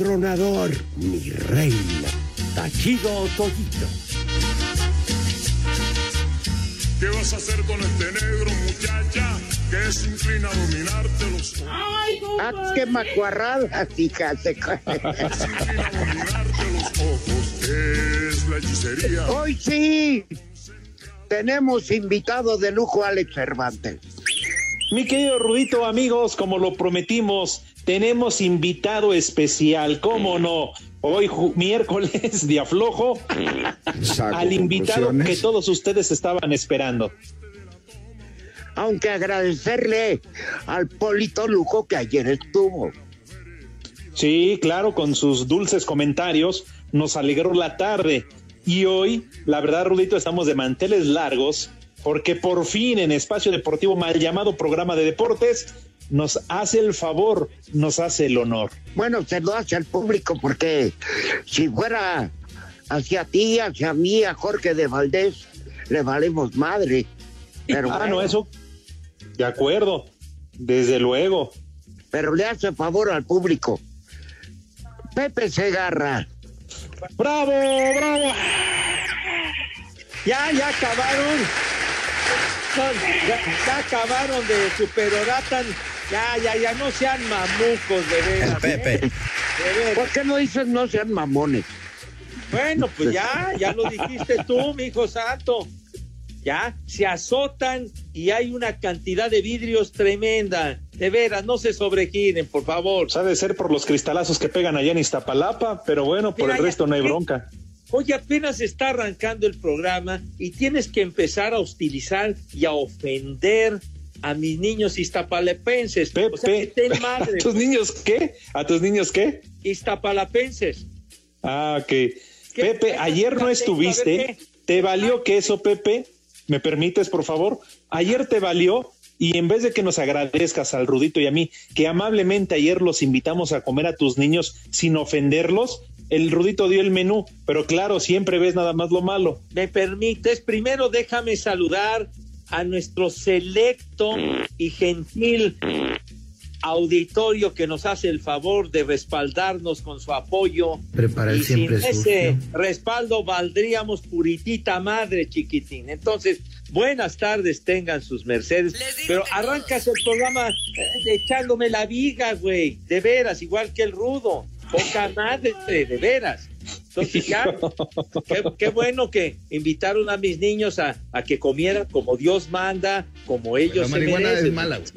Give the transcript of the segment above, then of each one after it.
Tronador, mi reina. Tachido todito. ¿Qué vas a hacer con este negro, muchacha? Que se inclina a dominarte los ojos. Ah, qué macuarrada, fíjate. Se inclina a dominarte los ojos. Es la hechicería. Hoy sí, tenemos invitado de lujo Alex Cervantes. Mi querido Rudito, amigos, como lo prometimos, tenemos invitado especial, ¿cómo no? Hoy miércoles de aflojo al invitado que todos ustedes estaban esperando. Aunque agradecerle al Polito Lujo que ayer estuvo. Sí, claro, con sus dulces comentarios nos alegró la tarde. Y hoy, la verdad, Rudito, estamos de manteles largos porque por fin en Espacio Deportivo, mal llamado programa de deportes, nos hace el favor, nos hace el honor. Bueno, se lo hace al público porque si fuera hacia ti, hacia mí, a Jorge de Valdés, le valemos madre. Pero, ah, bueno, no, eso. De acuerdo, desde luego. pero le hace favor al público. Pepe Segarra. ¡Bravo, bravo! Ya, ya acabaron. Ya, ya acabaron de superoratan. Ya, ya, ya, no sean mamucos, de veras. Pepe. ¿eh? De veras. ¿Por qué no dices no sean mamones? Bueno, pues ya, ya lo dijiste tú, mi hijo santo. Ya, se azotan y hay una cantidad de vidrios tremenda. De veras, no se sobregiren, por favor. Sabe ser por los cristalazos que pegan allá en Iztapalapa, pero bueno, por Mira, el ya- resto no hay bronca. Oye, apenas está arrancando el programa y tienes que empezar a hostilizar y a ofender a mis niños iztapalapenses. Pepe, O sea, que ten madre, ¿a tus niños qué? ¿A tus niños qué? iztapalapenses. Ah, ok. Pepe, ayer no estuviste. ¿Te valió queso, Pepe? ¿Me permites, por favor? Ayer te valió y en vez de que nos agradezcas al Rudito y a mí, que amablemente ayer los invitamos a comer a tus niños sin ofenderlos, el Rudito dio el menú, pero claro, siempre ves nada más lo malo. me permites, primero déjame saludar a nuestro selecto y gentil auditorio que nos hace el favor de respaldarnos con su apoyo. Prepara el y sin ese sucio. respaldo valdríamos puritita madre, chiquitín. Entonces, buenas tardes tengan sus mercedes. Pero arrancas el programa eh, echándome la viga, güey. De veras, igual que el rudo. Poca madre, de veras. Entonces ya, qué, qué bueno que invitaron a mis niños a, a que comieran como Dios manda, como ellos se marihuana merecen. es mala, güey.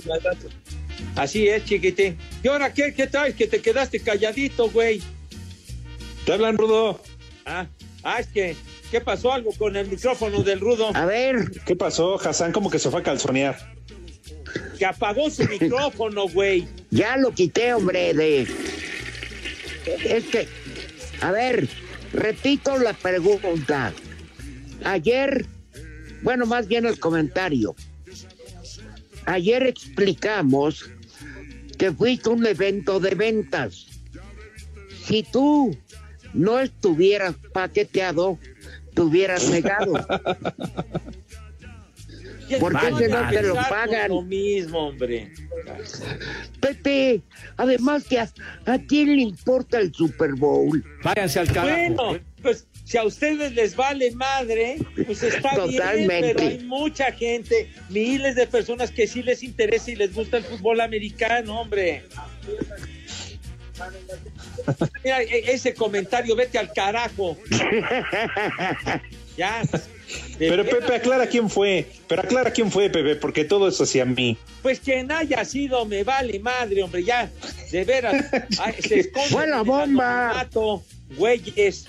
Así es, chiquitín. ¿Y ahora qué, qué traes? Que te quedaste calladito, güey. ¿Te hablan, Rudo? Ah, ah, es que, ¿qué pasó algo con el micrófono del rudo? A ver, ¿Qué pasó, Hassan? Como que se fue a calzonear. Que apagó su micrófono, güey. ya lo quité, hombre, de... Es que, a ver, repito la pregunta. Ayer, bueno, más bien el comentario. Ayer explicamos que fuiste un evento de ventas. Si tú no estuvieras paqueteado, te hubieras negado. ¿Por qué ese no te lo pagan? Lo mismo, hombre. Pepe, además que a, a quién le importa el Super Bowl. Váyanse al carajo. Bueno, pues si a ustedes les vale madre, pues está bien, Totalmente. pero hay mucha gente, miles de personas que sí les interesa y les gusta el fútbol americano, hombre. Mira, e- ese comentario, vete al carajo. Ya. Pero Pepe, aclara quién fue. Pero aclara quién fue, Pepe, porque todo es hacia mí. Pues quien haya sido, me vale madre, hombre, ya. De veras. Ay, se esconden ¡Fue la bomba! Güeyes.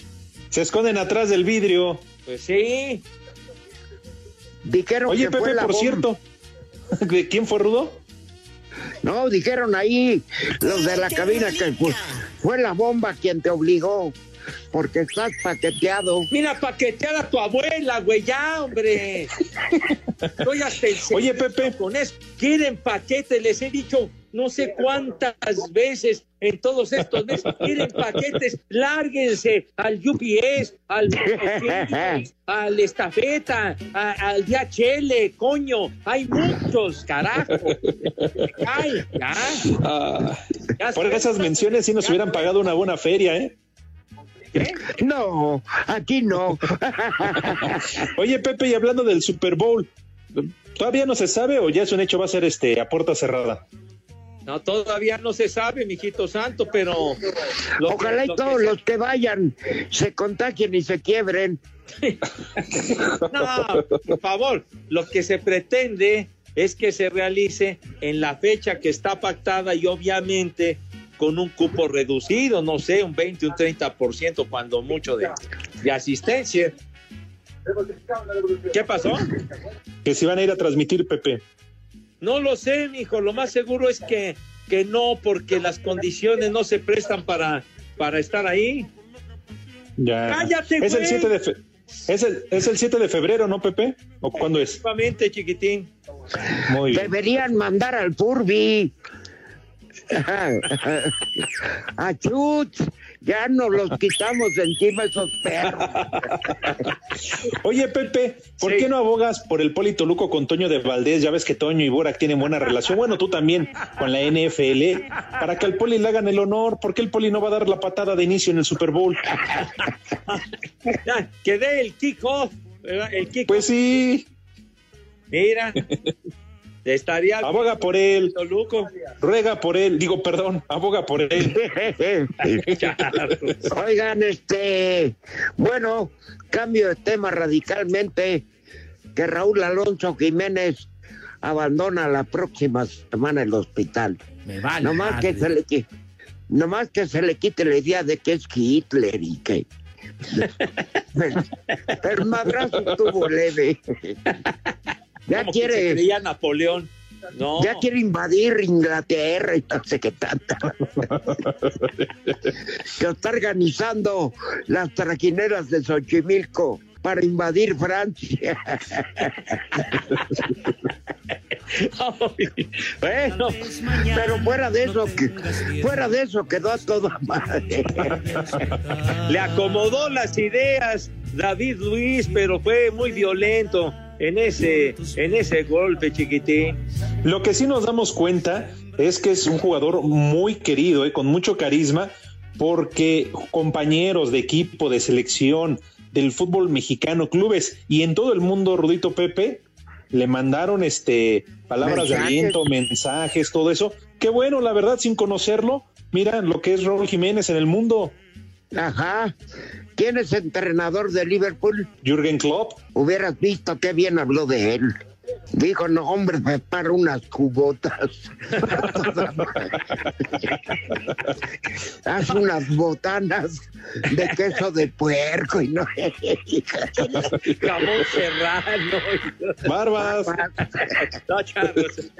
Se esconden atrás del vidrio. Pues sí. Dijeron Oye, que fue Pepe, la por bomba. cierto. ¿De quién fue Rudo? No, dijeron ahí los de la cabina que pues, fue la bomba quien te obligó, porque estás paqueteado. Mira, paquetear a tu abuela, güey, ya, hombre. Estoy hasta el Oye, Pepe. Con eso, quieren paquetes, les he dicho no sé cuántas veces en todos estos meses, quieren paquetes, lárguense al UPS, al al estafeta, a- al DHL, coño, hay muchos, carajo. Ay, ya. Ah, ya por esas menciones sí nos Ya hubieran pagado una buena feria, ¿eh? No, aquí no. Oye, Pepe, y hablando del Super Bowl, ¿todavía no se sabe o ya es un hecho va a ser este a puerta cerrada? No, todavía no se sabe, mijito santo, pero... lo que- Ojalá y lo todos los que vayan se contagien y se quiebren. No, por favor, lo que se pretende es que se realice en la fecha que está pactada y obviamente con un cupo reducido, no sé, un 20, un 30% cuando mucho de, de asistencia. ¿Qué pasó? Que se van a ir a transmitir, Pepe. No lo sé, mijo, lo más seguro es que, que no, porque las condiciones no se prestan para, para estar ahí. Ya. Cállate, es el güey. 7 de fe- es el, es el 7 de febrero, ¿no, Pepe? ¿O cuándo es? Efectivamente, chiquitín. Muy bien. Deberían mandar al Furby. A Chut, ya nos los quitamos de encima esos perros. Oye, Pepe, ¿por Sí. qué no abogas por el Polito Luco con Toño de Valdés? Ya ves que Toño y Borak tienen buena relación. Bueno, tú también con la NFL. Para que al Poli le hagan el honor. ¿Por qué el Poli no va a dar la patada de inicio en el Super Bowl? Ya, que dé el kick-off, el kick Pues sí, Mira, estaría aboga por él, Toluco. ruega por él. Digo, perdón, aboga por él. Oigan, este, bueno, cambio de tema radicalmente, que Raúl Alonso Jiménez abandona la próxima semana el hospital. Me vale. Nomás que se le nomás que se le quite la idea de que es Hitler y que pero el madrazo estuvo leve. Ya Como que se quiere, creía Napoleón. No, ya quiere invadir Inglaterra y no sé qué tanto. que está organizando las trajineras de Xochimilco para invadir Francia. bueno, Pero fuera de eso, que, fuera de eso quedó a toda madre. le acomodó las ideas David Luis, pero fue muy violento en ese, en ese golpe, chiquitín. Lo que sí nos damos cuenta es que es un jugador muy querido, eh, con mucho carisma, porque compañeros de equipo, de selección, del fútbol mexicano, clubes y en todo el mundo, Rudito Pepe, le mandaron este palabras de aliento, mensajes, todo eso. Qué bueno, la verdad, sin conocerlo, mira lo que es Raúl Jiménez en el mundo, Ajá. ¿Quién es entrenador de Liverpool? Jürgen Klopp. Hubieras visto qué bien habló de él. Dijo, no, hombre, me paro unas cubotas. Haz unas botanas de queso de puerco y no. Jamón serrano. Barbas. No, chavos.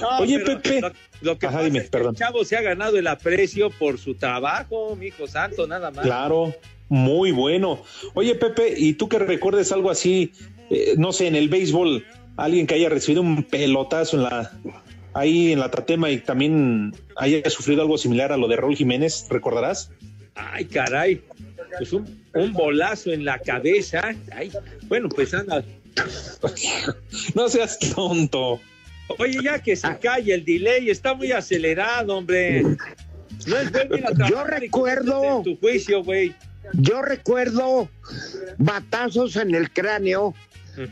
No, Oye, Pepe. Lo, lo que Ajá, pasa dime, es que perdón. el chavo se ha ganado el aprecio por su trabajo, mi hijo santo, nada más. Claro, muy bueno. Oye, Pepe, ¿y tú que recuerdes algo así, eh, no sé, en el béisbol, alguien que haya recibido un pelotazo en la ahí en la tatema y también haya sufrido algo similar a lo de Raúl Jiménez, ¿recordarás? Ay, caray. Pues un, un bolazo en la cabeza. Ay, bueno, pues anda. No seas tonto. Oye, ya que se calle el delay, está muy acelerado, hombre. No es bueno ir a trabajar y recuerdo- en tu juicio, güey. Yo recuerdo batazos en el cráneo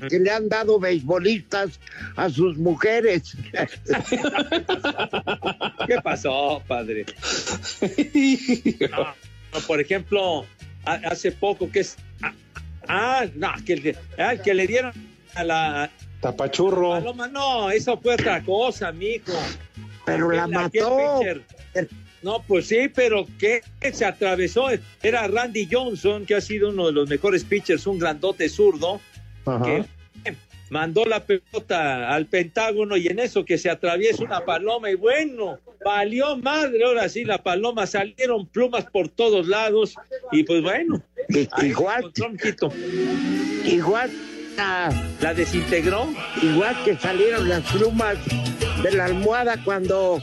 que le han dado beisbolistas a sus mujeres. ¿Qué pasó, padre? No, por ejemplo, hace poco que es. Ah, ah no, que, ah, que le dieron a la. Tapachurro. Paloma, no, eso fue otra cosa, mijo. Pero la mató. No, pues sí, pero que se atravesó. Era Randy Johnson, que ha sido uno de los mejores pitchers, un grandote zurdo, que mandó la pelota al Pentágono y en eso que se atraviesa una paloma y bueno, valió madre, ahora sí la paloma salieron plumas por todos lados y pues bueno, igual, igual la desintegró, igual que salieron las plumas de la almohada cuando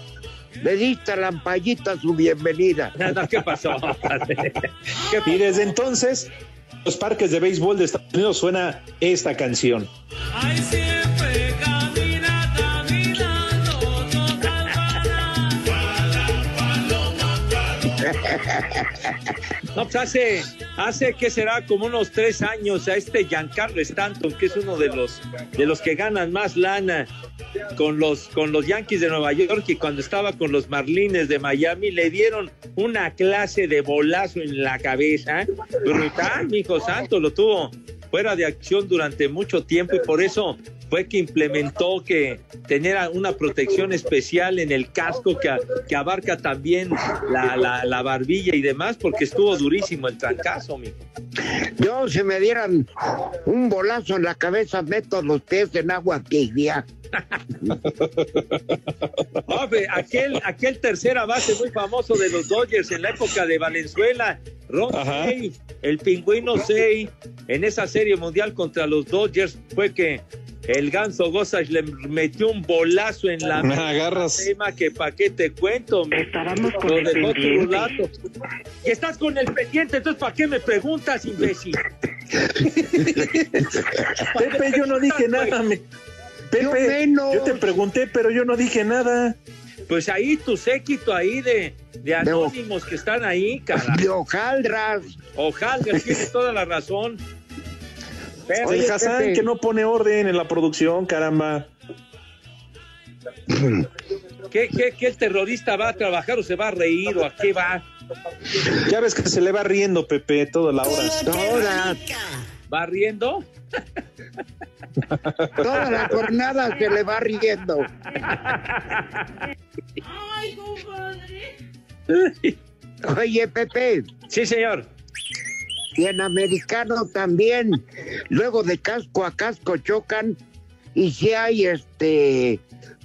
le diste a Lampallita su bienvenida. ¿Qué pasó? y desde entonces, los parques de béisbol de Estados Unidos suena esta canción. No, pues hace, hace que será como unos tres años a este Giancarlo Stanton, que es uno de los, de los que ganan más lana con los, con los Yankees de Nueva York y cuando estaba con los Marlines de Miami le dieron una clase de bolazo en la cabeza. Brutal, mi hijo santo, lo tuvo fuera de acción durante mucho tiempo y por eso fue que implementó que tener una protección especial en el casco que, que abarca también la, la, barbilla y demás, porque estuvo durísimo el trancazo, mijo. Yo, si me dieran un bolazo en la cabeza, meto los pies en agua tibia. aquel, aquel tercera base muy famoso de los Dodgers en la época de Valenzuela, Ron el pingüino Sey, en esa serie mundial contra los Dodgers, fue que el ganso Gozas le metió un bolazo en la me agarras tema que pa' qué te cuento estábamos con el pendiente y estás con el pendiente entonces ¿para qué me preguntas imbécil? Pepe yo no dije nada me... Pepe yo, te pregunté pero yo no dije nada pues ahí tu séquito ahí de, de anónimos que están ahí, cara. De hojaldras. Hojaldras, tienes toda la razón. Oye, Hassan, que no pone orden en la producción, caramba. ¿Qué, qué, qué el terrorista va a trabajar o se va a reír o a qué va? Ya ves que se le va riendo, Pepe, toda la hora. Toda. ¿Va riendo? Toda la jornada se le va riendo. Ay, compadre. Oye, Pepe. Sí, señor. Y en americano también, luego de casco a casco chocan y si hay este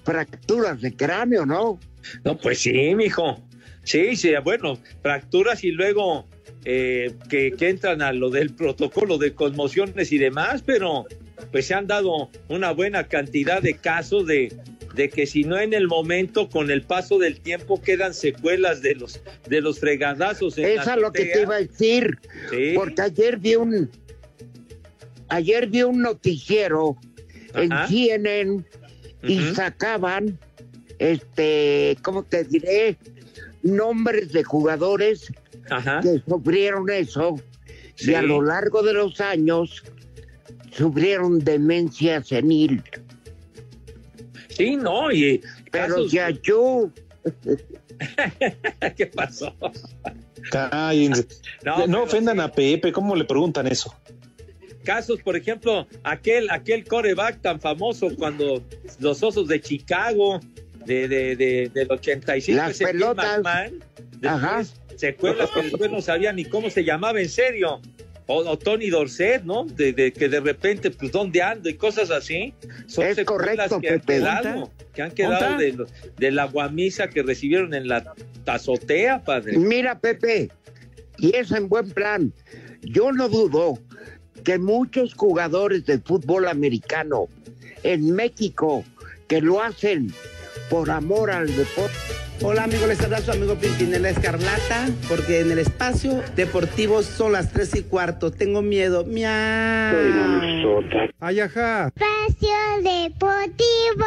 fracturas de cráneo, ¿no? No, pues sí, mijo. Sí, sí, bueno, fracturas y luego eh, que, que, entran a lo del protocolo de conmociones y demás, pero pues se han dado una buena cantidad de casos de, de que si no en el momento, con el paso del tiempo, quedan secuelas de los, de los fregadazos. Esa es lo que te iba a decir. Porque ayer vi un ayer vi un noticiero en CNN y sacaban este, ¿cómo te diré? nombres de jugadores que sufrieron eso y a lo largo de los años sufrieron demencia senil. Sí, no, y. Pero ya yo. ¿Qué pasó? No, ofendan a Pepe, ¿cómo le preguntan eso? Casos, por ejemplo, aquel, aquel coreback tan famoso cuando los osos de Chicago, de, de, de del 85, Las pelotas. Ajá. secuelas que después no sabían ni cómo se llamaba en serio o, Tony Dorset, ¿no? De, que de repente, pues, ¿dónde ando? Y cosas así. Son es correcto, que han quedado, que han quedado de, de, la guamisa que recibieron en la tazotea, padre. Mira, Pepe, y es en buen plan. Yo no dudo que muchos jugadores de fútbol americano en México que lo hacen por amor al deporte Hola amigos, les habla su amigo Pimpinela Escarlata, porque en el espacio deportivo son las tres y cuarto. Tengo miedo. Miau. Ay, ajá. Espacio deportivo.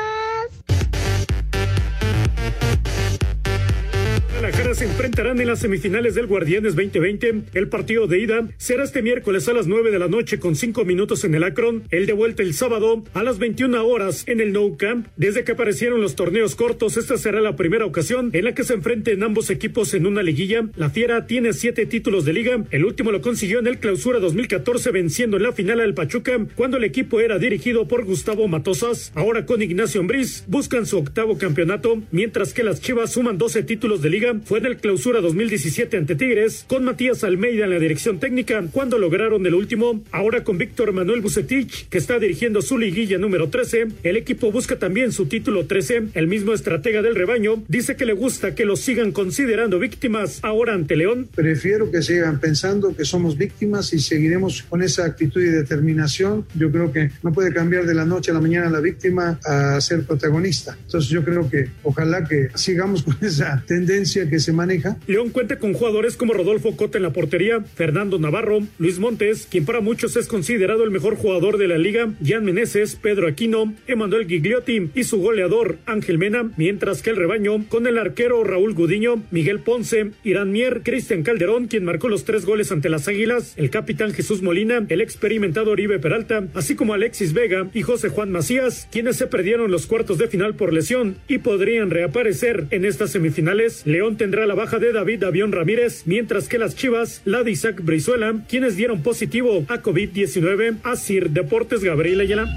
La cara se enfrentarán en las semifinales del Guardianes 2020. El partido de ida será este miércoles a las 9 de la noche con 5 minutos en el Akron. El de vuelta el sábado a las 21 horas en el Nou Camp. Desde que aparecieron los torneos cortos, esta será la primera ocasión en la que se enfrenten ambos equipos en una liguilla. La Fiera tiene siete títulos de liga. El último lo consiguió en el Clausura 2014 venciendo en la final al Pachuca cuando el equipo era dirigido por Gustavo Matosas. Ahora con Ignacio Ambriz buscan su octavo campeonato, mientras que las Chivas suman 12 títulos de liga. Fue en el Clausura 2017 ante Tigres con Matías Almeida en la dirección técnica cuando lograron el último. Ahora con Víctor Manuel Bucetich que está dirigiendo su liguilla número 13. El equipo busca también su título 13. El mismo estratega del rebaño dice que le gusta que lo sigan considerando víctimas ahora ante León. Prefiero que sigan pensando que somos víctimas y seguiremos con esa actitud y determinación. Yo creo que no puede cambiar de la noche a la mañana la víctima a ser protagonista. Entonces yo creo que ojalá que sigamos con esa tendencia que se maneja. León cuenta con jugadores como Rodolfo Cota en la portería, Fernando Navarro, Luis Montes, quien para muchos es considerado el mejor jugador de la liga, Jan Meneses, Pedro Aquino, Emanuel Gigliotti y su goleador Ángel Mena, mientras que el rebaño con el arquero Raúl Gudiño, Miguel Ponce, Irán Mier, Cristian Calderón, quien marcó los tres goles ante las Águilas, el capitán Jesús Molina, el experimentado Oribe Peralta, así como Alexis Vega y José Juan Macías, quienes se perdieron los cuartos de final por lesión y podrían reaparecer en estas semifinales. León tendrá la baja de David Avión Ramírez, mientras que las Chivas, la de Isaac Brizuela, quienes dieron positivo a COVID-19. Asir Deportes Gabriel Ayala.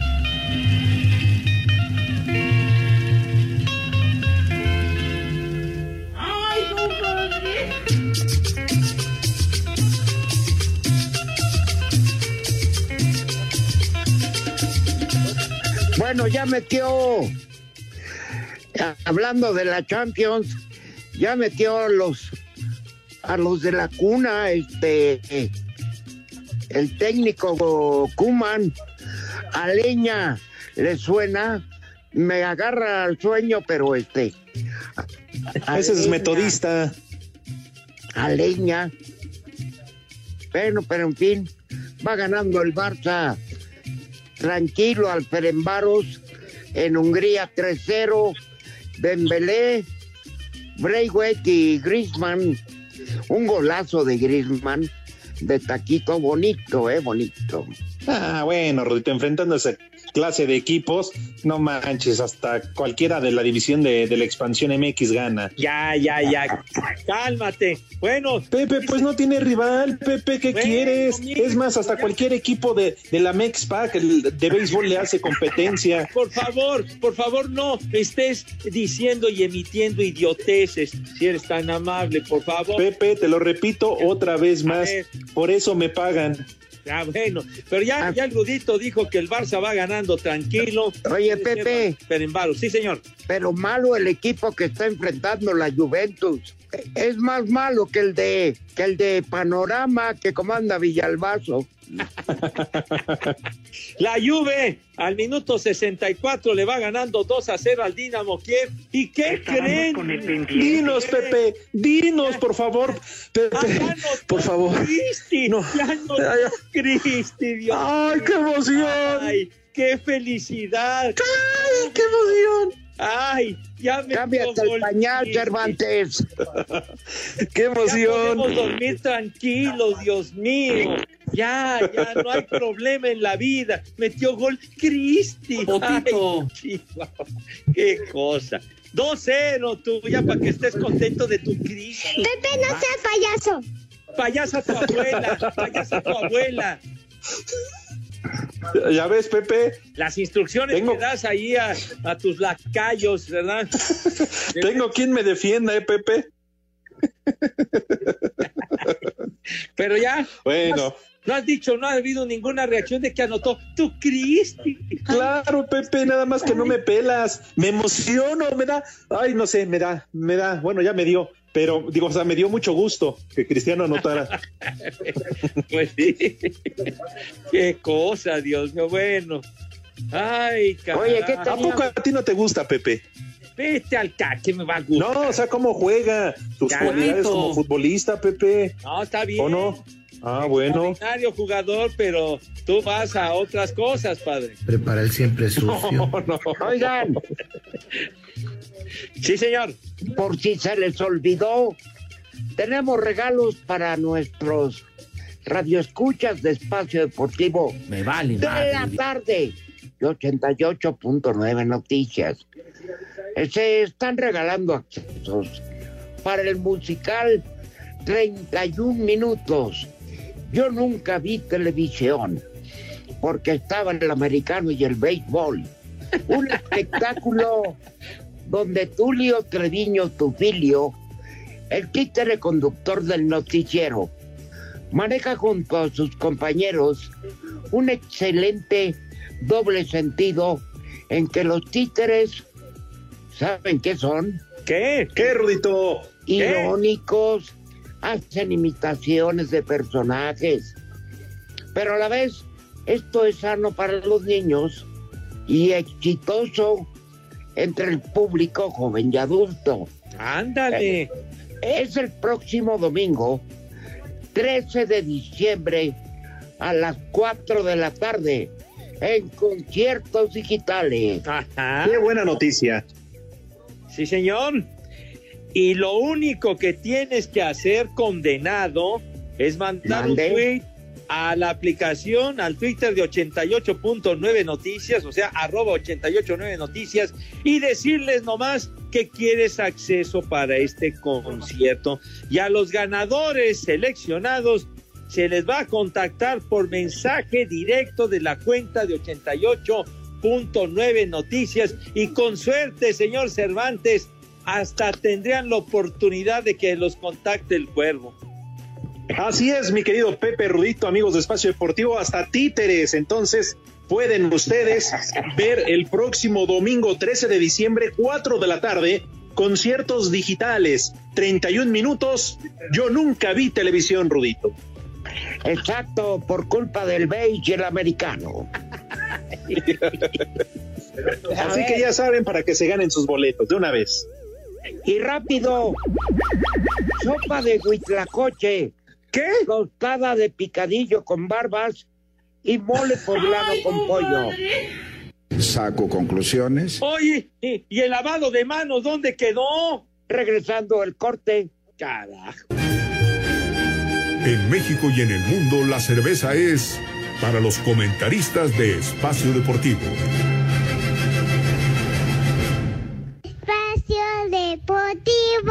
Bueno, ya metió, hablando de la Champions, ya metió a los, a los de la cuna, este, el técnico Kuman, a Leña le suena, me agarra al sueño, pero este. a Ese es metodista. A Leña. Bueno, pero en fin, va ganando el Barça tranquilo al Ferenbaros en Hungría 3-0. Dembélé, Braithwaite y Griezmann. Un golazo de Griezmann de taquito bonito, eh, bonito. Ah, bueno, Rudito, enfrentando esa clase de equipos, no manches, hasta cualquiera de la división de, de la expansión MX gana. Ya, ya, ya. Cálmate. Bueno, Pepe, pues no tiene rival, Pepe, ¿qué Bueno, quieres? es más, hasta cualquier equipo de, de la Mexpac de béisbol le hace competencia. por favor, por favor, no estés diciendo y emitiendo idioteces, si eres tan amable, por favor. Pepe, te lo repito otra vez más, por eso me pagan. Ah, bueno, pero ya, ya el Rudito dijo que el Barça va ganando tranquilo. Oye, Pepe. Perembaro, sí, señor. Pero malo el equipo que está enfrentando la Juventus. Es más malo que el de que el de Panorama que comanda Villalbazo. La Juve al minuto 64 le va ganando 2 a 0 al Dinamo Kiev. ¿Y qué creen? Dinos, Pepe, dinos, por favor. Pepe, Ah, por favor. Cristi, No. ya Ay, Cristi, Dios. ¡Ay, qué emoción! Ay, qué felicidad. ¡Ay, qué emoción! Ay, ya me Cámbiate el pañal, Cervantes. ¡Qué Ya emoción! podemos dormir tranquilos, Dios mío. Ya, ya no hay problema en la vida. Metió gol Cristi. Qué cosa. 2-0 tú, ya para que estés contento de tu Cristi. Pepe, no seas payaso. Payasa tu abuela, payasa tu abuela. Ya ves, Pepe, Las instrucciones Tengo- que das ahí a, a tus lacayos, ¿verdad? tengo quien me defienda, ¿eh, Pepe? Pero ya, Bueno, no has dicho, no ha habido ninguna reacción de que anotó tu Cristi. claro, Pepe, nada más que no me pelas. Me emociono, me da, ay, no sé, me da, me da, bueno, ya me dio, pero digo, o sea, me dio mucho gusto que Cristiano anotara. Pues sí. Qué cosa, Dios mío. Bueno. Ay, caray. Oye, ¿qué ¿A poco a ti no te gusta, Pepe? Vete al ca, que me va a gustar. No, o sea, ¿cómo juega? Ya, cualidades como futbolista, Pepe. No, está bien. ¿O no? Ah, bueno. Extraordinario jugador, pero tú vas a otras cosas, padre. Prepara el siempre sucio. No, no. Oigan, Sí, señor. por si se les olvidó, tenemos regalos para nuestros radioescuchas de Espacio Deportivo. Me vale, De madre. la tarde. de 88.9 Noticias. Se están regalando accesos para el musical 31 minutos. Yo nunca vi televisión porque estaba el americano y el béisbol. Un espectáculo donde Tulio Treviño Tufilio, el títere conductor del noticiero, maneja junto a sus compañeros un excelente doble sentido en que los títeres, ¿saben qué son? ¿Qué? ¿Qué, Rudito? Irónicos, hacen imitaciones de personajes, pero a la vez esto es sano para los niños y exitoso entre el público joven y adulto. Ándale. Es el próximo domingo, 13 de diciembre, a las 4 de la tarde, en conciertos digitales. Qué buena noticia. Sí, señor. Y lo único que tienes que hacer, condenado, es mandar Mande. un tweet a la aplicación, al Twitter de 88.9 Noticias, o sea, arroba 889 Noticias, y decirles nomás que quieres acceso para este concierto. Y a los ganadores seleccionados se les va a contactar por mensaje directo de la cuenta de 88.9 Noticias y con suerte, señor Cervantes, hasta tendrían la oportunidad de que los contacte el cuervo. Así es, mi querido Pepe Rudito, amigos de Espacio Deportivo, hasta títeres. Entonces, pueden ustedes ver el próximo domingo 13 de diciembre, 4 de la tarde, conciertos digitales, 31 minutos. Yo nunca vi televisión, Rudito. Exacto, por culpa del beige el americano. Así que ya saben para que se ganen sus boletos de una vez. Y rápido, sopa de huitlacoche. ¿Qué? Tostada de picadillo con barbas y mole poblano con pollo. Saco conclusiones. Oye, ¿y, y el lavado de manos dónde quedó? Regresando el corte. Carajo. En México y en el mundo la cerveza es para los comentaristas de Espacio Deportivo. Espacio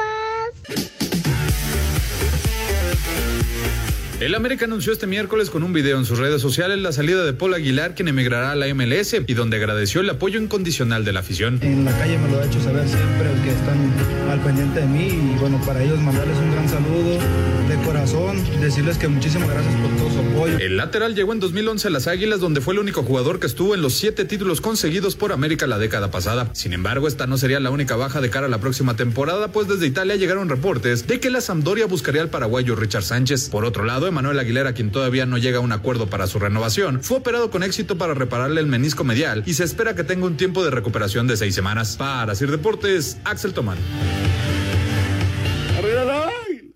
El América anunció este miércoles con un video en sus redes sociales la salida de Paul Aguilar, quien emigrará a la MLS y donde agradeció el apoyo incondicional de la afición. En la calle me lo ha hecho saber siempre que están al pendiente de mí y bueno, para ellos mandarles un gran saludo de corazón, decirles que muchísimas gracias por todo su apoyo. El lateral llegó en 2011 a las Águilas, donde fue el único jugador que estuvo en los siete títulos conseguidos por América la década pasada. Sin embargo, esta no sería la única baja de cara a la próxima temporada, pues desde Italia llegaron reportes de que la Sampdoria buscaría al paraguayo Richard Sánchez. Por otro lado, Emanuel Aguilera, quien todavía no llega a un acuerdo para su renovación, fue operado con éxito para repararle el menisco medial y se espera que tenga un tiempo de recuperación de seis semanas. Para Sir Deportes, Axel Tomán.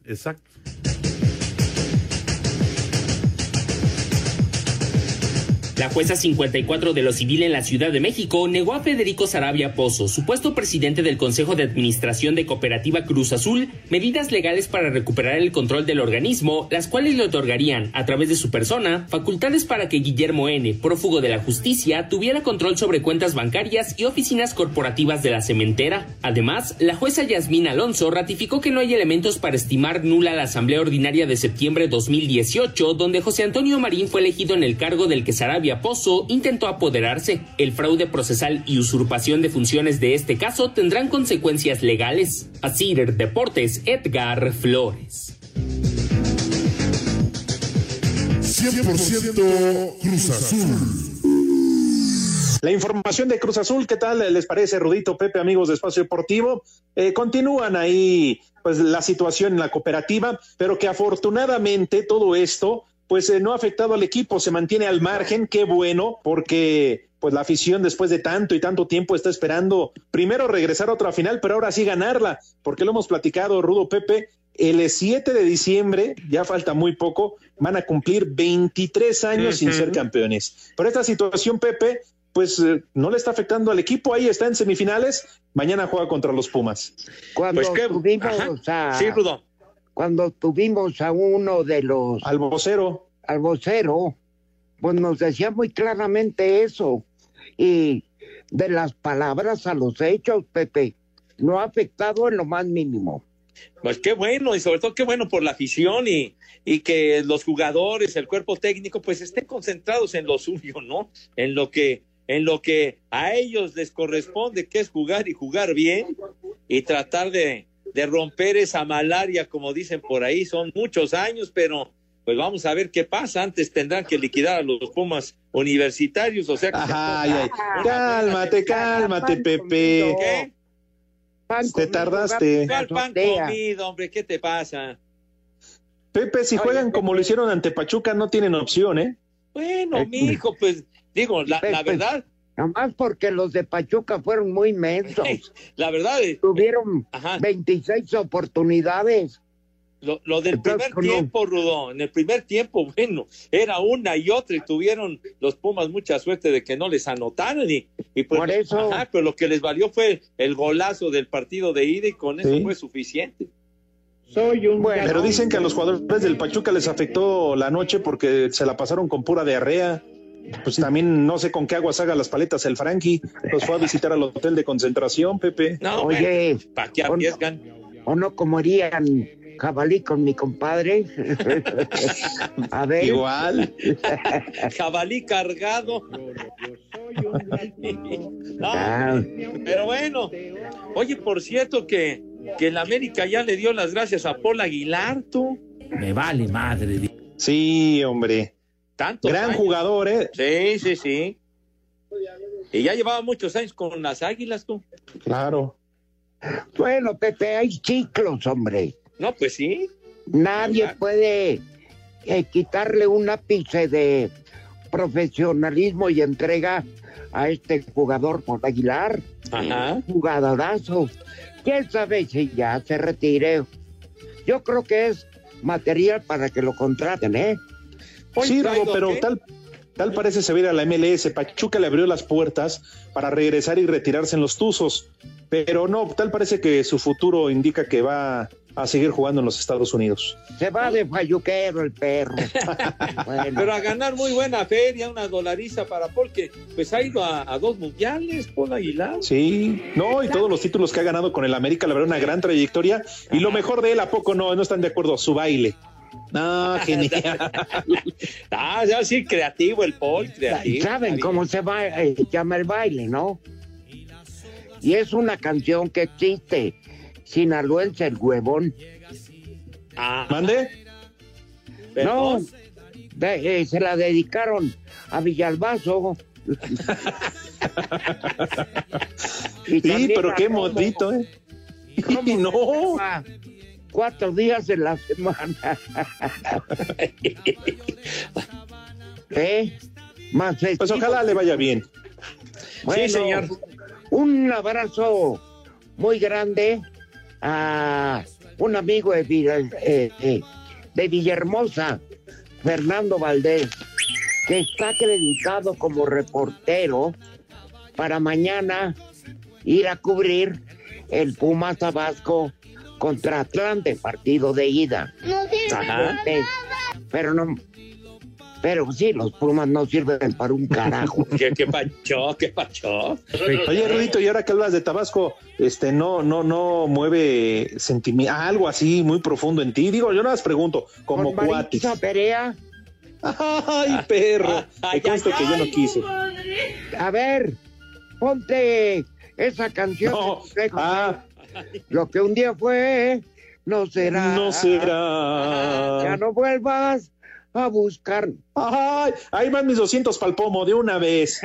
Exacto. La jueza 54 de lo civil en la Ciudad de México negó a Federico Sarabia Pozo, supuesto presidente del Consejo de Administración de Cooperativa Cruz Azul, medidas legales para recuperar el control del organismo, las cuales le otorgarían, a través de su persona, facultades para que Guillermo N., prófugo de la justicia, tuviera control sobre cuentas bancarias y oficinas corporativas de la cementera. Además, la jueza Yasmín Alonso ratificó que no hay elementos para estimar nula la Asamblea Ordinaria de septiembre 2018, donde José Antonio Marín fue elegido en el cargo del que Sarabia Pozo intentó apoderarse. El fraude procesal y usurpación de funciones de este caso tendrán consecuencias legales. Así Deportes, Edgar Flores. 100% Cruz Azul. La información de Cruz Azul, ¿qué tal les parece, Rudito, Pepe, amigos de Espacio Deportivo? Eh, continúan ahí, pues, la situación en la cooperativa, pero que afortunadamente todo esto, pues, eh, no ha afectado al equipo, se mantiene al margen, qué bueno, porque pues la afición después de tanto y tanto tiempo está esperando primero regresar a otra final, pero ahora sí ganarla, porque lo hemos platicado, Rudo Pepe, el 7 de diciembre, ya falta muy poco, van a cumplir 23 años sin ser campeones. Pero esta situación, Pepe, pues eh, no le está afectando al equipo, ahí está en semifinales, mañana juega contra los Pumas. Cuando Pues qué- tuvimos a Sí, Rudo. Cuando tuvimos a uno de los... Al vocero. Al vocero, pues nos decía muy claramente eso. Y de las palabras a los hechos, Pepe, no ha afectado en lo más mínimo. Pues qué bueno, y sobre todo qué bueno por la afición y, y que los jugadores, el cuerpo técnico, pues estén concentrados en lo suyo, ¿no? En lo que, en lo que a ellos les corresponde, que es jugar y jugar bien y tratar de, de romper esa malaria, como dicen por ahí, son muchos años, pero pues vamos a ver qué pasa. Antes tendrán que liquidar a los Pumas universitarios, o sea que Ay, ay, cálmate, cálmate, Pepe. ¿Qué? Te tardaste. ¿Cuál pan comido, hombre? ¿Qué te pasa? Pepe, si juegan como lo hicieron ante Pachuca, no tienen opción, ¿eh? Bueno, mi hijo, pues digo, la, la verdad, Nomás porque los de Pachuca fueron muy mensos. la verdad es, Tuvieron 26 oportunidades. Lo, lo del Entonces, primer tiempo, Rudón, en el primer tiempo, bueno, era una y otra y tuvieron los Pumas mucha suerte de que no les anotaron y, y pues, Por eso- ajá, pero lo que les valió fue el golazo del partido de ida y con eso Sí. fue suficiente. Soy un Pero dicen que a los jugadores del Pachuca les afectó la noche porque se la pasaron con pura diarrea. Pues también no sé con qué aguas haga las paletas el Frankie. Los fue a visitar al hotel de concentración, Pepe. No, Oye, ¿para qué o no- arriesgan? ¿O no comerían jabalí con mi compadre? A ver. Igual. Jabalí cargado. No, Ah. pero bueno, oye, por cierto que, que el América ya le dio las gracias a Paul Aguilar, tú. Me vale madre. Sí, hombre. Tantos Gran años. jugador, ¿eh? Sí, sí, sí. Y ya llevaba muchos años con las águilas, tú. Claro. Bueno, Pepe, hay ciclos, hombre. No, pues sí. Nadie puede eh, quitarle un ápice de profesionalismo y entrega a este jugador por Aguilar. Ajá. Jugadorazo. ¿Quién sabe si ya se retire? Yo creo que es material para que lo contraten, ¿eh? Sí, pero ¿qué? tal, tal parece se a la MLS. Pachuca le abrió las puertas para regresar y retirarse en los Tuzos. Pero no, tal parece que su futuro indica que va a seguir jugando en los Estados Unidos. Se va de falluquero el perro. Bueno, Pero a ganar muy buena feria, una dolariza para Paul, que pues ha ido a, a dos mundiales, Paul Aguilar. Sí, no, y todos los títulos que ha ganado con el América, la verdad, una gran trayectoria. Y lo mejor de él, ¿a poco no? No están de acuerdo, su baile. No, genial. Ah, ya sí, creativo el Paul, creativo. ¿Saben cómo se va, eh, llama el baile, no? Y es una canción que existe. Sinaloense el huevón. Ah, ¿Mande? No, de- eh, se la dedicaron a Villalbazo. Y Sí, también pero qué modito, ¿eh? ¿Cómo No. Cuatro días en la semana. ¿Eh? Más Pues ojalá le vaya bien. Bueno, Sí, señor. Un abrazo muy grande a un amigo de, eh, eh, de Villahermosa, Fernando Valdés, que está acreditado como reportero para mañana ir a cubrir el Pumas Tabasco contra Atlante, partido de ida. No sirve Ajá. Pero no, pero sí, los Pumas no sirven para un carajo. ¿Qué, qué pacho, qué pacho. Oye, Rudito, y ahora que hablas de Tabasco, este, no, no, no mueve sentimiento, algo así muy profundo en ti. Digo, yo nada más pregunto, como. Maritza Perea, Ay, perro. Ay, Te consta ay, que yo no quise. A ver, ponte esa canción. No. Ah, Lo que un día fue, no será. no será. Ya no vuelvas a buscar. Ay, ahí van mis 200 pa'l pomo de una vez.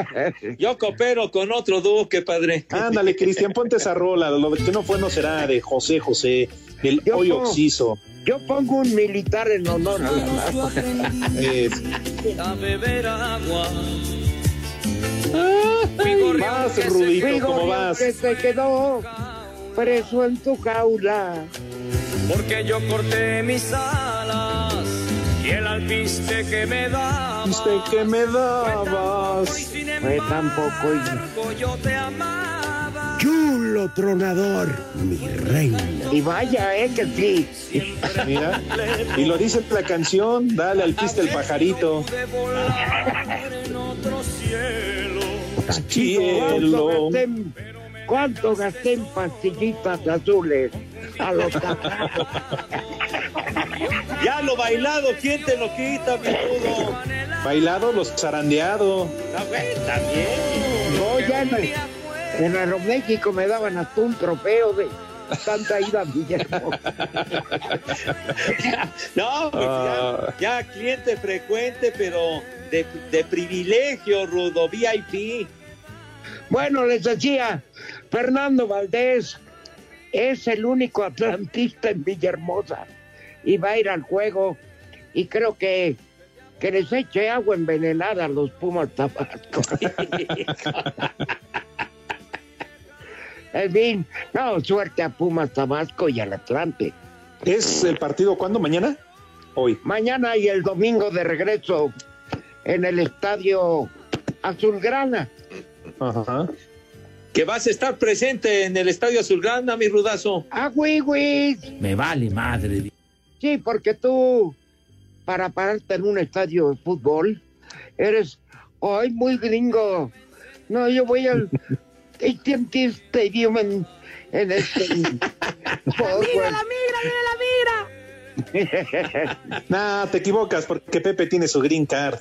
Yo coopero con otro duque, padre. Ándale, Cristian, ponte esa rola. Lo que no fue no será de José José, del Yo hoy. Oxiso. Yo pongo un militar en honor a la a beber agua. vas, Rudito, ¿cómo vas? que se quedó preso en tu jaula. Porque yo corté mis alas y el alpiste que me daba. Viste que me dabas. Fue tampoco. embargo yo te amaba. Tronador, mi reina. Y vaya, eh, que sí. Mira, y lo dice la canción, dale al piste el pajarito. ¿Cuánto gasté, en, ¿Cuánto gasté en pastillitas azules? A los Ya lo bailado, ¿quién te lo quita, mi rudo? Bailado, los zarandeado. También. No, ya en, en Aeroméxico me daban hasta un trofeo de tanta ida a Villahermosa. no, pues ya, ya, cliente frecuente, pero de, de privilegio, Rudo, VIP. Bueno, les decía, Fernando Valdés es el único atlantista en Villahermosa y va a ir al juego y creo que que les eche agua envenenada a los Pumas Tabasco. en fin, no, suerte a Pumas Tabasco y al Atlante. ¿Es el partido cuándo? ¿Mañana? Hoy. Mañana y el domingo de regreso en el estadio Azulgrana. Ajá. Que vas a estar presente en el estadio Azulgrana, mi rudazo. Ah, güey, güey. Me vale madre. Sí, porque tú, para pararte en un estadio de fútbol, eres, ay, muy gringo. No, yo voy al AT&T Stadium en, en este... ¡La migra, la migra, mira la migra! nah, te equivocas porque Pepe tiene su green card.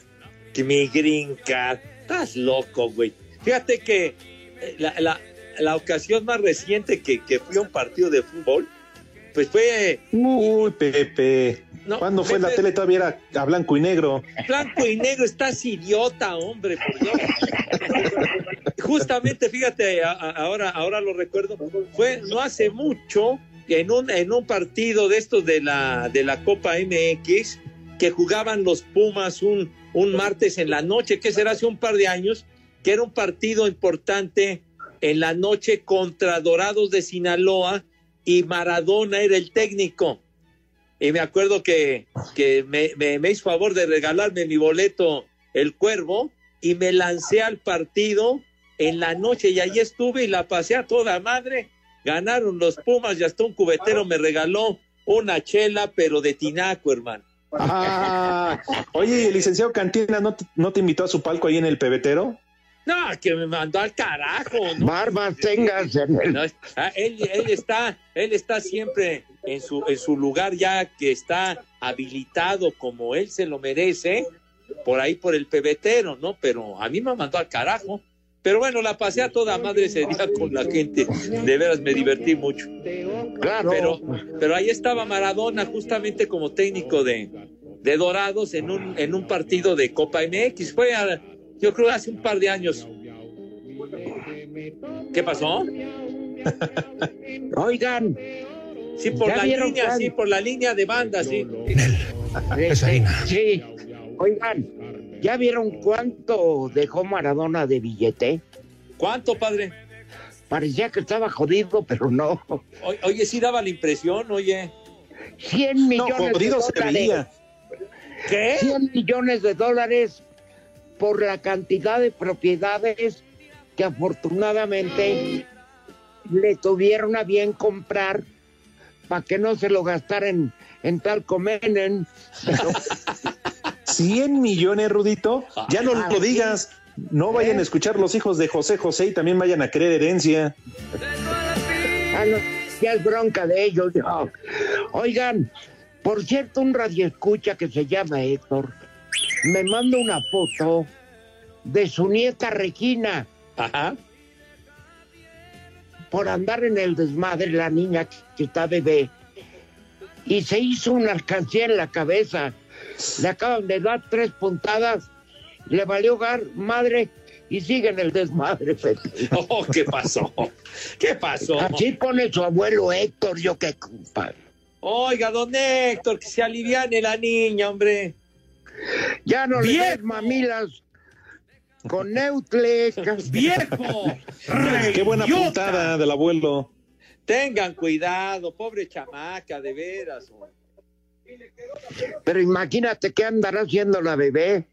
Que mi green card. Estás loco, güey. Fíjate que la, la, la ocasión más reciente que, que, fui a un partido de fútbol, pues fue. Uy, Pepe. No, ¿Cuándo fue Pepe, la tele? Todavía era a blanco y negro. Blanco y negro, estás idiota, hombre, por Dios. Justamente, fíjate, a, a, ahora, ahora lo recuerdo, fue no hace mucho en un, en un partido de estos de la, de la Copa MX que jugaban los Pumas un, un martes en la noche, que será hace un par de años, que era un partido importante en la noche contra Dorados de Sinaloa y Maradona era el técnico. Y me acuerdo que, que me, me, me, hizo favor de regalarme mi boleto el cuervo y me lancé al partido en la noche y ahí estuve y la pasé a toda madre. Ganaron los Pumas y hasta un cubetero me regaló una chela, pero de tinaco, hermano. Ah, oye, el licenciado Cantina no no te invitó a su palco ahí en el pebetero? No, que me mandó al carajo. ¿no? Barbas tengas. No, ah, él, él, está, él está siempre en su, en su lugar ya que está habilitado como él se lo merece, por ahí por el pebetero, ¿no? Pero a mí me mandó al carajo. Pero bueno, la pasé a toda madre ese día con la gente. De veras me divertí mucho. Claro. Pero, pero ahí estaba Maradona justamente como técnico de, de Dorados en un, en un partido de Copa MX. Fue a, yo creo hace un par de años. ¿Qué pasó? Oigan. Sí, por la línea, sí, por la línea de banda, sí. Sí, sí. Oigan, ¿ya vieron cuánto dejó Maradona de billete? ¿Cuánto, padre? Parecía que estaba jodido, pero no. O, oye, sí daba la impresión, oye. 100 millones no, de dólares. ¿Qué? 100 millones de dólares por la cantidad de propiedades que afortunadamente le tuvieron a bien comprar para que no se lo gastaran en tal comenen. Pero... 100 millones, Rudito. Ya no lo digas. No vayan a escuchar los hijos de José José y también vayan a creer herencia. Ah, no, ya es bronca de ellos. No. Oigan, por cierto, un radio escucha que se llama Héctor me manda una foto de su nieta Regina. Ajá. Por andar en el desmadre, la niña que está bebé. Y se hizo una alcancía en la cabeza. Le acaban de dar tres puntadas. Le valió gar, madre y sigue en el desmadre. Oh, ¿qué pasó? ¿Qué pasó? Así pone su abuelo Héctor, yo qué culpa. Oiga, don Héctor, que se aliviane la niña, hombre. Ya no le des mamilas con Neutle. ¡Viejo! ¡Qué buena puntada del abuelo! Tengan cuidado, pobre chamaca, de veras. Pero imagínate qué andará haciendo la bebé.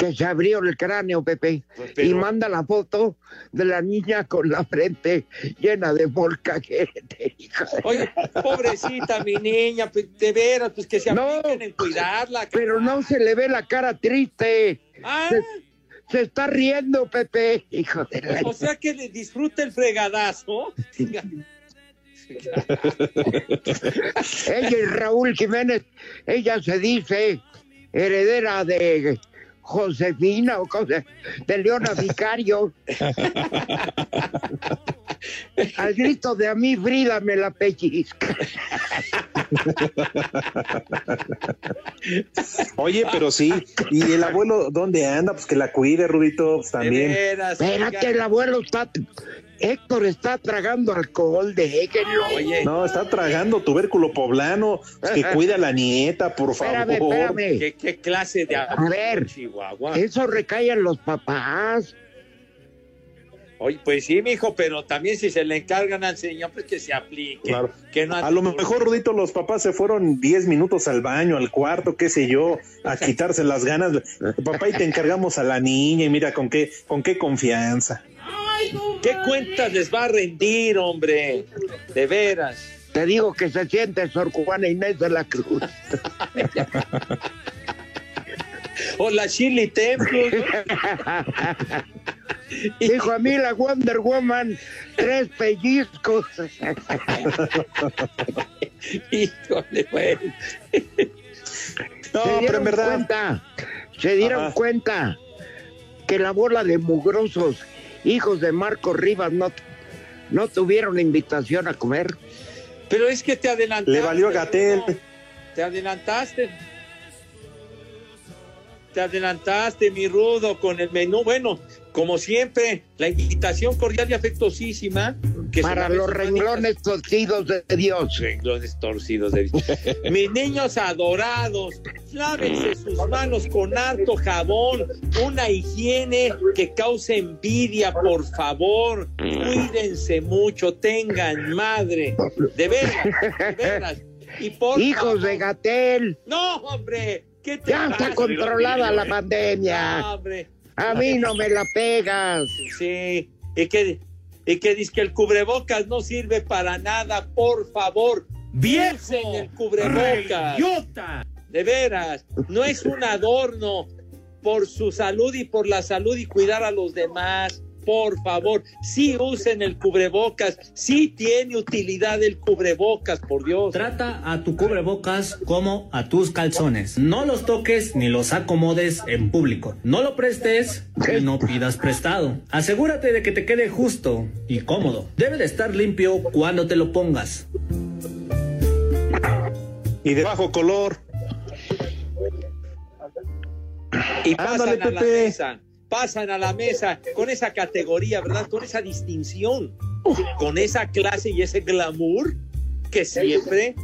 Que se abrió el cráneo, Pepe, Pues, pero- y manda la foto de la niña con la frente llena de de- Oye, pobrecita mi niña, pues, de veras, pues que se apliquen en cuidarla. Pero no se le ve la cara triste. Ah. Se, se está riendo, Pepe, hijo de la... O sea que le disfruta el fregadazo. Ella y Raúl Jiménez, ella se dice heredera de Josefina o cosa, de Leona Vicario. Al grito de a mí, Frida me la pellizca. Oye, pero sí. ¿Y el abuelo dónde anda? Pues que la cuide, Rudito, pues también. Espérate, el abuelo está. Héctor está tragando alcohol, déjenlo. No, está tragando tubérculo poblano. Pues que cuida a la nieta, por favor. Espérame, espérame. ¿Qué, qué clase de A ver, Chihuahua? eso recae en los papás. Oye, pues sí, mijo, pero también si se le encargan al señor, pues que se aplique. Claro. Que no A lo mejor, Rudito, los papás se fueron 10 minutos al baño, al cuarto, qué sé yo, a quitarse las ganas. Papá, y te encargamos a la niña, y mira con qué, con qué confianza. ¿Qué cuentas les va a rendir, hombre? De veras. Te digo que se siente Sor Juana Inés de la Cruz. O la Shirley Temple. Dijo a mí la Wonder Woman, tres pellizcos. Híjole, güey. No, se pero en verdad- cuenta, se dieron Ajá. cuenta que la bola de mugrosos hijos de Marco Rivas no, no tuvieron invitación a comer. Pero es que te adelantaste. Le valió a Gatel. Te adelantaste. Te adelantaste, mi rudo, con el menú. Bueno, como siempre, la invitación cordial y afectuosísima. Para los renglones torcidos de Dios. Renglones torcidos de Dios. Mis niños adorados, lávense sus manos con harto jabón, una higiene que cause envidia, por favor. Cuídense mucho, tengan madre. De veras, de veras. Y por Hijos de Gatel. No, hombre. ¿Qué te Ya está controlada la pandemia. No, hombre. A mí no me la pegas. Sí, y que, y que dice que el cubrebocas no sirve para nada, por favor. ¡Viejo! El cubrebocas. ¡Idiota! De veras, no es un adorno por su salud y por la salud y cuidar a los demás. Por favor, sí usen el cubrebocas, sí tiene utilidad el cubrebocas, por Dios. Trata a tu cubrebocas como a tus calzones. No los toques ni los acomodes en público. No lo prestes y no pidas prestado. Asegúrate de que te quede justo y cómodo. Debe de estar limpio cuando te lo pongas. Y de bajo color. Y pasan Ándale, a la Pepe. mesa, pasan a la mesa con esa categoría, ¿verdad? Con esa distinción, con esa clase y ese glamour que siempre,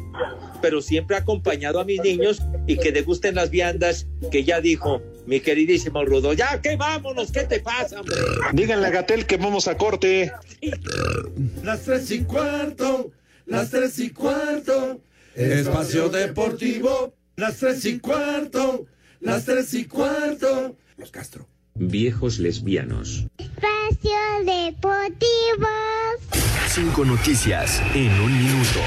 pero siempre ha acompañado a mis niños y que degusten las viandas que ya dijo mi queridísimo Rudo. Ya, que vámonos, ¿qué te pasa, hombre? Díganle a Gatel que vamos a corte. Las tres y cuarto, las tres y cuarto, espacio deportivo, las tres y cuarto, las tres y cuarto. Los Castro. Viejos lesbianos. Espacio Deportivo. Cinco noticias en un minuto.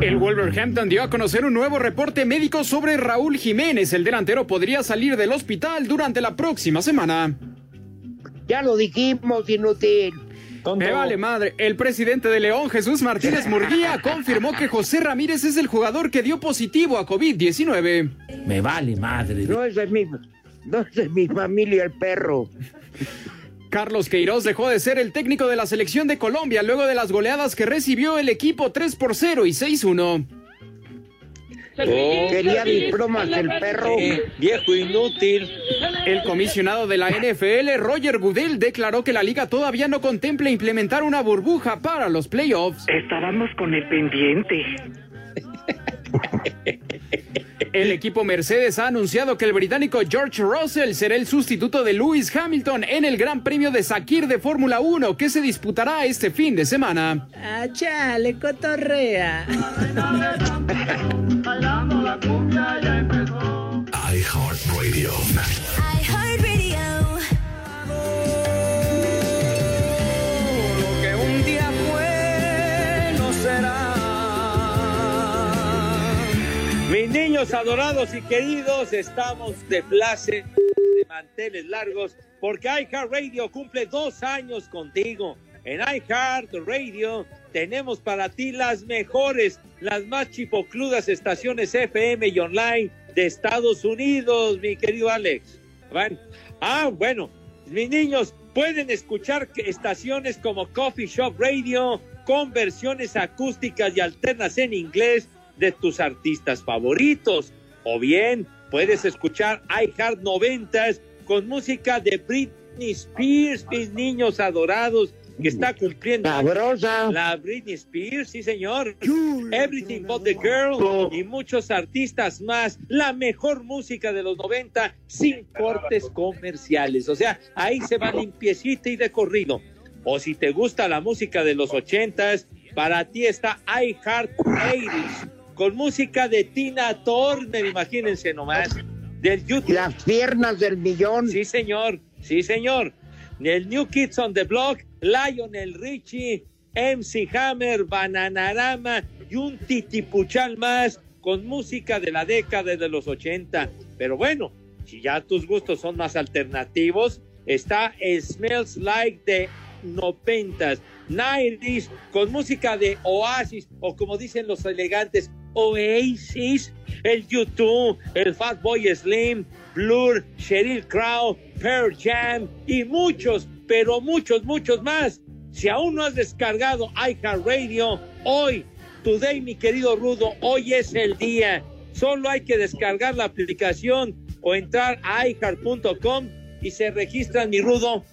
El Wolverhampton dio a conocer un nuevo reporte médico sobre Raúl Jiménez. El delantero podría salir del hospital durante la próxima semana. Ya lo dijimos, inútil. Me vale madre. El presidente de León, Jesús Martínez Murguía, confirmó que José Ramírez es el jugador que dio positivo a COVID-19. Me vale madre. No es de mi, no es de mi familia el perro. Carlos Queiroz dejó de ser el técnico de la selección de Colombia luego de las goleadas que recibió el equipo 3 por 0 y 6-1. Quería diplomas el perro. viejo inútil. El comisionado de la NFL, Roger Goodell, declaró que la liga todavía no contempla implementar una burbuja para los playoffs. Estábamos con el pendiente. El equipo Mercedes ha anunciado que el británico George Russell será el sustituto de Lewis Hamilton en el Gran Premio de Sakir de Fórmula 1 que se disputará este fin de semana. Ah, chale, cotorrea. iHeartRadio. Lo que un día fue no será. Mis niños adorados y queridos, estamos de place de manteles largos porque iHeartRadio cumple dos años contigo. En iHeartRadio tenemos para ti las mejores, las más chipocludas estaciones FM y online de Estados Unidos, mi querido Alex. Bueno, ah, bueno, mis niños pueden escuchar estaciones como Coffee Shop Radio con versiones acústicas y alternas en inglés de tus artistas favoritos. O bien puedes escuchar iHeart 90s con música de Britney Spears, mis niños adorados, que está cumpliendo. La Britney Spears, sí señor. Everything but the girl y muchos artistas más. La mejor música de los 90 sin cortes comerciales. O sea, ahí se va limpiecita y de corrido. O si te gusta la música de los 80s, para ti está iHeart 80s con música de Tina Turner, imagínense nomás. Del YouTube. Las piernas del millón. Sí, señor. Sí, señor. El New Kids on the Block, Lionel Richie, MC Hammer, Bananarama y un titipuchal más con música de la década de los 80. Pero bueno, si ya tus gustos son más alternativos, está Smells Like the 90s, 90s, con música de Oasis o como dicen los elegantes, Oasis, el YouTube, el Fatboy Slim, Blur, Sheryl Crow, Pearl Jam y muchos, pero muchos, muchos más. Si aún no has descargado iHeartRadio, hoy, today, mi querido Rudo, hoy es el día. Solo hay que descargar la aplicación o entrar a iHeart.com y se registran, mi Rudo,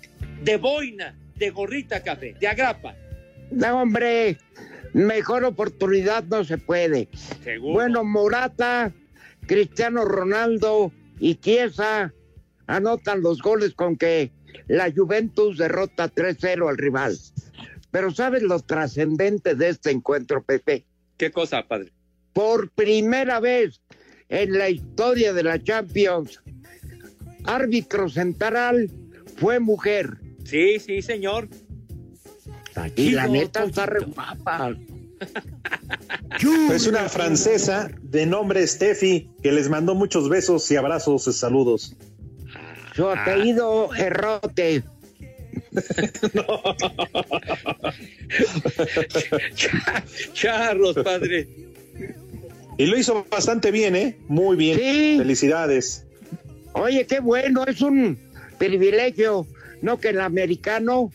de boina, de gorrita café, de agrapa. No, hombre, mejor oportunidad no se puede. Seguro. Bueno, Morata, Cristiano Ronaldo y Chiesa anotan los goles con que la Juventus derrota 3-0 al rival. Pero ¿sabes lo trascendente de este encuentro, Pepe? ¿Qué cosa, padre? Por primera vez en la historia de la Champions, árbitro central fue mujer. Sí, sí, señor. Y la neta está re guapa. Es una francesa de nombre Steffi que les mandó muchos besos y abrazos y saludos. Su apellido Errote. Charros, padre. Y lo hizo bastante bien, ¿eh? Muy bien. Felicidades. Oye, qué bueno, es un privilegio, no que el americano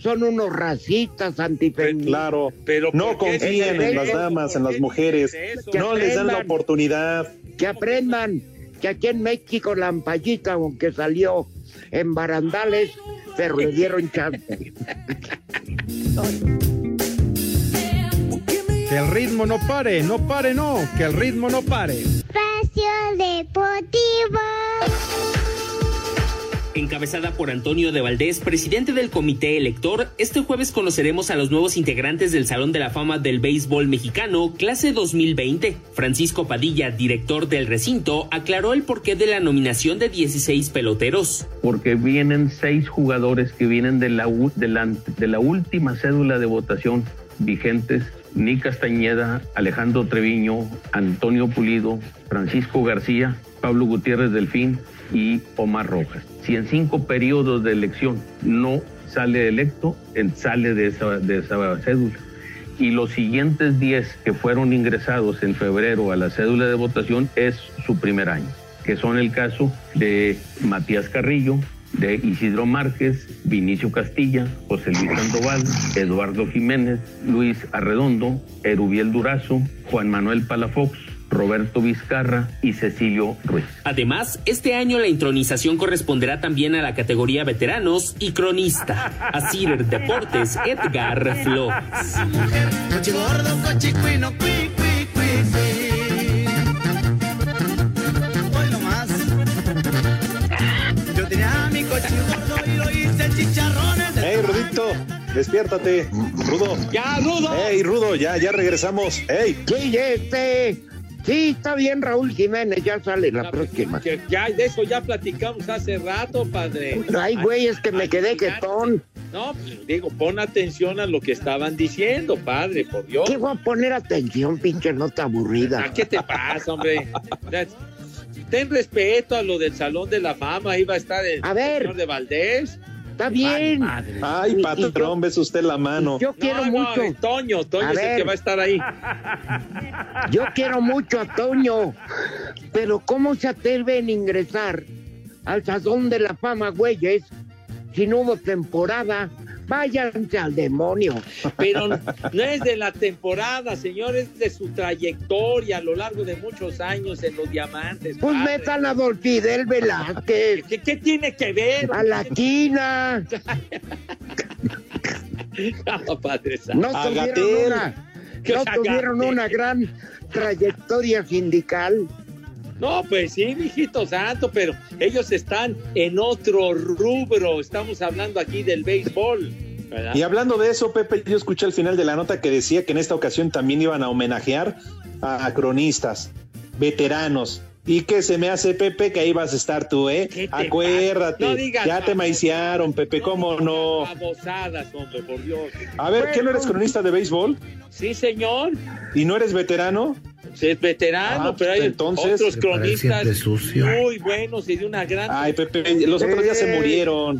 son unos racistas antifeministas. Claro, pero no ¿por qué confíen dices en las damas, en las mujeres. No les dan la oportunidad. Que aprendan que aquí en México la ampallita, aunque salió en barandales, pero le dieron chance. Que el ritmo no pare, no pare, no, que el ritmo no pare. Espacio Deportivo. Encabezada por Antonio de Valdés, presidente del comité elector, este jueves conoceremos a los nuevos integrantes del Salón de la Fama del Béisbol Mexicano, clase 2020. Francisco Padilla, director del recinto, aclaró el porqué de la nominación de 16 peloteros. porque vienen seis jugadores que vienen de la, última cédula de votación vigentes. Nick Castañeda, Alejandro Treviño, Antonio Pulido, Francisco García, Pablo Gutiérrez Delfín y Omar Rojas. Si en cinco periodos de elección no sale electo, en- sale de esa, de esa cédula. Y los siguientes 10 que fueron ingresados en febrero a la cédula de votación es su primer año que son el caso de Matías Carrillo, de Isidro Márquez, Vinicio Castilla, José Luis Sandoval, Eduardo Jiménez, Luis Arredondo, Erubiel Durazo, Juan Manuel Palafox, Roberto Vizcarra y Cecilio Ruiz. Además, este año la intronización corresponderá también a la categoría veteranos y cronista. A Cider Deportes, Edgar Flores. Hey, Rudito, despiértate. Rudo. Ya, Rudo. Hey, Rudo, ya, ya regresamos. Hey. Sí, está bien, Raúl Jiménez, ya sale la próxima. Que ya de eso ya platicamos hace rato, padre. Ay, güey, es que me quedé quietón. No, pues, digo, pon atención a lo que estaban diciendo, padre, por Dios. ¿Qué voy a poner atención, pinche nota aburrida? ¿A qué te pasa, hombre? Ten respeto a lo del Salón de la Fama, ahí va a estar el A ver. señor de Valdés. Está bien. Ay, patrón, ves usted la mano. Yo quiero No, no, mucho. eh, Toño, Toño A es el ver. que va a estar ahí. Yo quiero mucho a Toño, pero ¿cómo se atreven a ingresar al Salón de la Fama, güeyes, si no hubo temporada? Váyanse al demonio. Pero no es de la temporada, señor, es de su trayectoria a lo largo de muchos años en los diamantes. Pues padre. metan a Don Fidel Velázquez, ¿Qué, qué tiene que ver? a la quina. No, padre santo. No tuvieron una, no tuvieron una gran trayectoria sindical. No, pues sí, mijito santo, pero ellos están en otro rubro. Estamos hablando aquí del béisbol. ¿verdad? Y hablando de eso, Pepe, yo escuché al final de la nota que decía que en esta ocasión también iban a homenajear a cronistas, veteranos. Y que se me hace, Pepe, que ahí vas a estar tú, ¿eh? ¿Qué te Acuérdate? No digas ya te maiciaron, Pepe, ¿cómo no? Babosadas, hombre, por Dios. A ver, ¿qué no eres cronista de béisbol? Sí, señor. ¿Y no eres veterano? Es veterano, Ah, pero hay entonces- otros cronistas muy buenos y de una gran. Ay, Pepe, los otros días se Eh. murieron.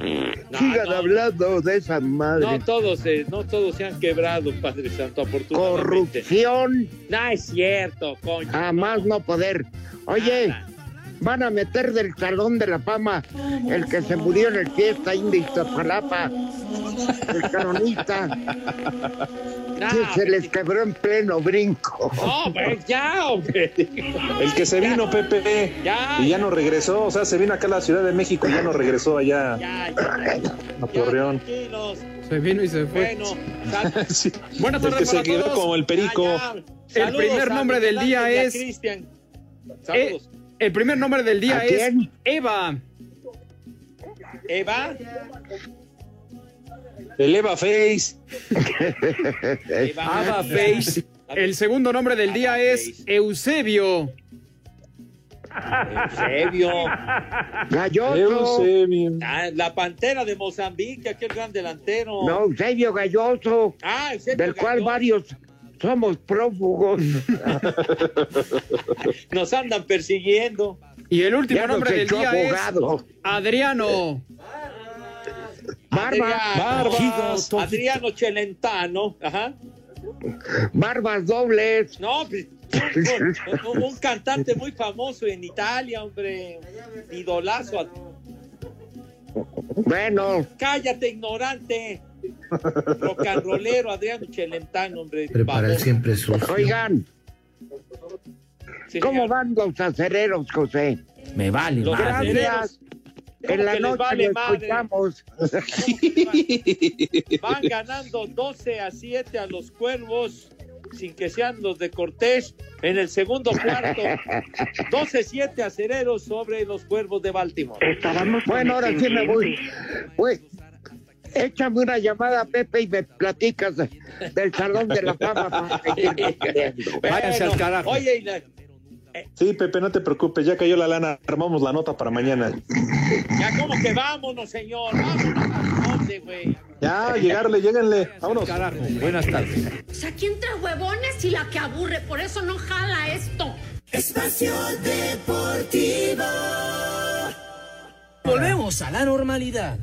No, Sigan no, hablando de esa madre. No todos, eh, no todos se han quebrado, Padre Santo, afortunadamente. Corrupción, No es cierto, coño. a más no poder. Oye, Nada. van a meter del Salón de la Fama el que se murió en el fiesta india Iztapalapa, el cronista, Que se les quebró en pleno brinco. No, pues ya, hombre. El que se vino, Pepe, Ya, y ya ya. no regresó. O sea, se vino acá a la Ciudad de México y ya no regresó allá Ya, ya. a Torreón. Tranquilos. Se vino y se fue. Bueno, sal- Sí. Buenas El que tardes se quedó todos. como el perico. ya, ya. El primer nombre del día es- Cristian. Eh, Saludos. el primer nombre del día ¿A es quién? Eva. Eva. El Eva Face. Eva. Face. El segundo nombre del día es Eusebio. Eusebio. Galloso. Eusebio. Ah, la pantera de Mozambique, aquel gran delantero. No, Eusebio Galloso, Ah, Eusebio del cual Galloso. varios somos prófugos. Nos andan persiguiendo. Y el último Ya nombre del día abogado. es Adriano. Barba, Barbas. Adriano Celentano. Ajá. barbas dobles. No, pues, un, cantante muy famoso en Italia, hombre. Idolazo. Bueno, Cállate, ignorante. Rollero, Adriano Celentano, hombre. Prepara el siempre sucio. oigan, Sí, ¿cómo señor. van los acereros, José? Me vale, Los madre. Gracias. ¿Cómo En la noche vale lo escuchamos. Van ganando 12 a 7 a los cuervos, sin que sean los de Cortés, en el segundo cuarto. 12-7 acereros sobre los cuervos de Baltimore. Bueno, ahora sí me voy. Pues, échame una llamada, Pepe, y me platicas de- del Salón de la Fama. Váyanse al carajo. Oye, y la- Sí, Pepe, no te preocupes, ya cayó la lana, armamos la nota para mañana. ya como que vámonos, señor. Vámonos. ¿Dónde, güey? Ya, llegarle, lléguenle, vámonos. Carajo. Buenas tardes. O sea, aquí entre huevones y la que aburre, por eso no jala esto. Espacio Deportivo. Volvemos a la normalidad.